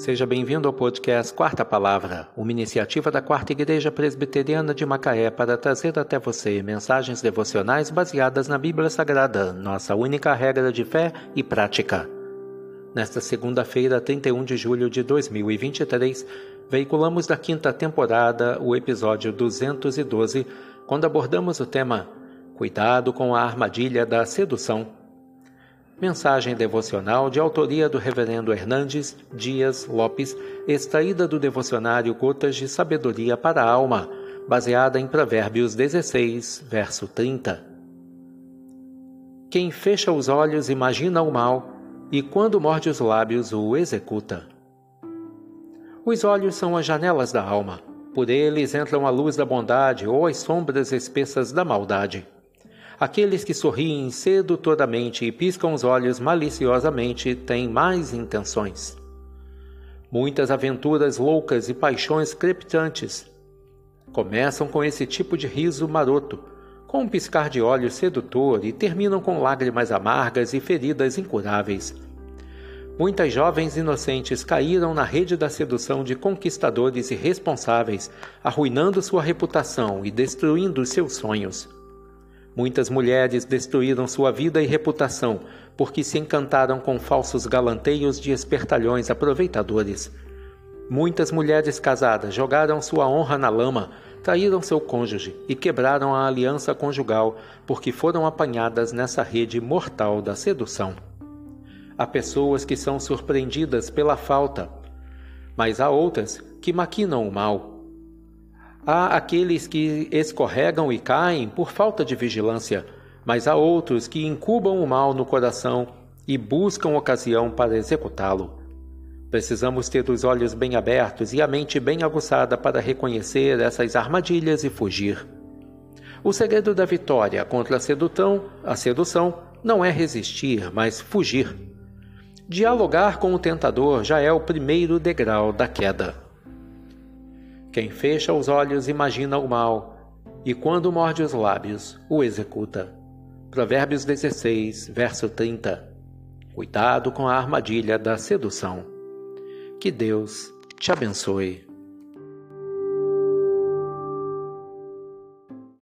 Seja bem-vindo ao podcast Quarta Palavra, uma iniciativa da Quarta Igreja Presbiteriana de Macaé para trazer até você mensagens devocionais baseadas na Bíblia Sagrada, nossa única regra de fé e prática. Nesta segunda-feira, 31 de julho de 2023, veiculamos da quinta temporada o episódio 212, quando abordamos o tema Cuidado com a armadilha da sedução. Mensagem devocional de autoria do Reverendo Hernandes Dias Lopes, extraída do devocionário Gotas de Sabedoria para a Alma, baseada em Provérbios 16, verso 30. Quem fecha os olhos imagina o mal, e quando morde os lábios o executa. Os olhos são as janelas da alma. Por eles entram a luz da bondade ou as sombras espessas da maldade. Aqueles que sorriem sedutoramente e piscam os olhos maliciosamente têm mais intenções. Muitas aventuras loucas e paixões crepitantes começam com esse tipo de riso maroto, com um piscar de olhos sedutor e terminam com lágrimas amargas e feridas incuráveis. Muitas jovens inocentes caíram na rede da sedução de conquistadores irresponsáveis, arruinando sua reputação e destruindo seus sonhos. Muitas mulheres destruíram sua vida e reputação porque se encantaram com falsos galanteios de espertalhões aproveitadores. Muitas mulheres casadas jogaram sua honra na lama, traíram seu cônjuge e quebraram a aliança conjugal porque foram apanhadas nessa rede mortal da sedução. Há pessoas que são surpreendidas pela falta, mas há outras que maquinam o mal Há aqueles que escorregam e caem por falta de vigilância, mas há outros que incubam o mal no coração e buscam ocasião para executá-lo. Precisamos ter os olhos bem abertos e a mente bem aguçada para reconhecer essas armadilhas e fugir. O segredo da vitória contra a sedução, a sedução não é resistir, mas fugir. Dialogar com o tentador já é o primeiro degrau da queda. Quem fecha os olhos imagina o mal, e quando morde os lábios, o executa. Provérbios 16, verso 30. Cuidado com a armadilha da sedução. Que Deus te abençoe.